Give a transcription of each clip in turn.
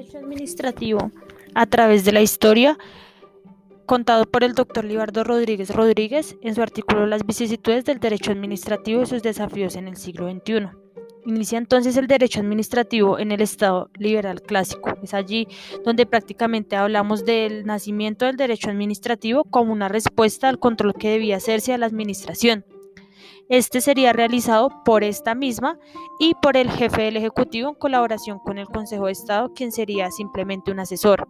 derecho administrativo a través de la historia, contado por el doctor Libardo Rodríguez Rodríguez en su artículo Las vicisitudes del derecho administrativo y sus desafíos en el siglo XXI. Inicia entonces el derecho administrativo en el Estado liberal clásico. Es allí donde prácticamente hablamos del nacimiento del derecho administrativo como una respuesta al control que debía hacerse a la administración. Este sería realizado por esta misma y por el jefe del Ejecutivo en colaboración con el Consejo de Estado, quien sería simplemente un asesor.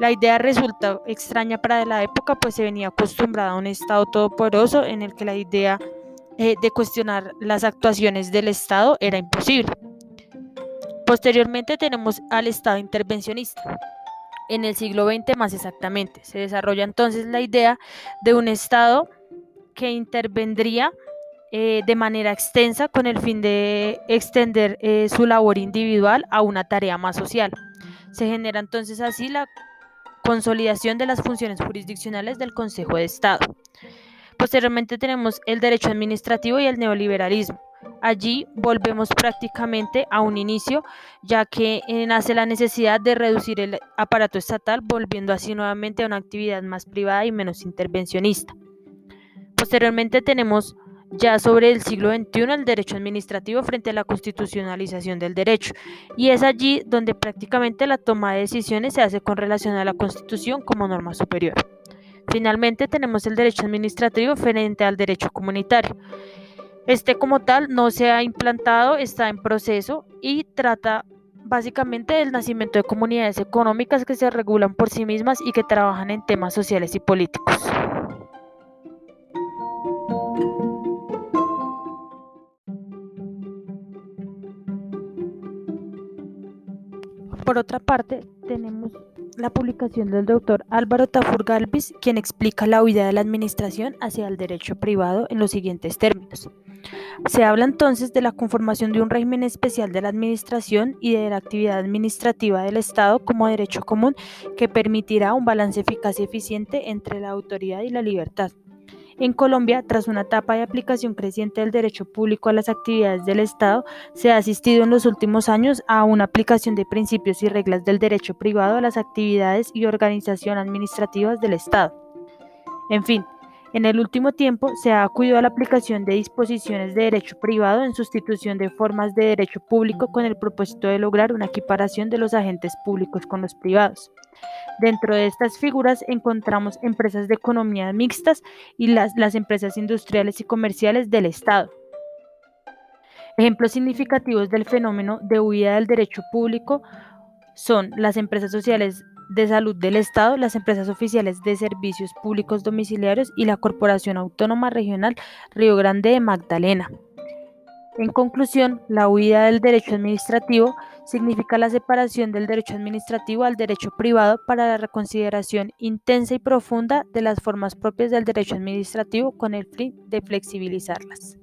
La idea resulta extraña para la época, pues se venía acostumbrada a un Estado todopoderoso en el que la idea eh, de cuestionar las actuaciones del Estado era imposible. Posteriormente tenemos al Estado intervencionista. En el siglo XX más exactamente, se desarrolla entonces la idea de un Estado que intervendría eh, de manera extensa con el fin de extender eh, su labor individual a una tarea más social. Se genera entonces así la consolidación de las funciones jurisdiccionales del Consejo de Estado. Posteriormente tenemos el derecho administrativo y el neoliberalismo. Allí volvemos prácticamente a un inicio, ya que eh, nace la necesidad de reducir el aparato estatal, volviendo así nuevamente a una actividad más privada y menos intervencionista. Posteriormente tenemos ya sobre el siglo XXI el derecho administrativo frente a la constitucionalización del derecho. Y es allí donde prácticamente la toma de decisiones se hace con relación a la Constitución como norma superior. Finalmente tenemos el derecho administrativo frente al derecho comunitario. Este como tal no se ha implantado, está en proceso y trata básicamente del nacimiento de comunidades económicas que se regulan por sí mismas y que trabajan en temas sociales y políticos. Por otra parte, tenemos la publicación del doctor Álvaro Tafur Galvis, quien explica la huida de la administración hacia el derecho privado en los siguientes términos. Se habla entonces de la conformación de un régimen especial de la administración y de la actividad administrativa del Estado como derecho común que permitirá un balance eficaz y eficiente entre la autoridad y la libertad. En Colombia, tras una etapa de aplicación creciente del derecho público a las actividades del Estado, se ha asistido en los últimos años a una aplicación de principios y reglas del derecho privado a las actividades y organización administrativas del Estado. En fin, en el último tiempo se ha acudido a la aplicación de disposiciones de derecho privado en sustitución de formas de derecho público con el propósito de lograr una equiparación de los agentes públicos con los privados. Dentro de estas figuras encontramos empresas de economía mixtas y las, las empresas industriales y comerciales del Estado. Ejemplos significativos del fenómeno de huida del derecho público son las empresas sociales de Salud del Estado, las empresas oficiales de servicios públicos domiciliarios y la Corporación Autónoma Regional Río Grande de Magdalena. En conclusión, la huida del derecho administrativo significa la separación del derecho administrativo al derecho privado para la reconsideración intensa y profunda de las formas propias del derecho administrativo con el fin de flexibilizarlas.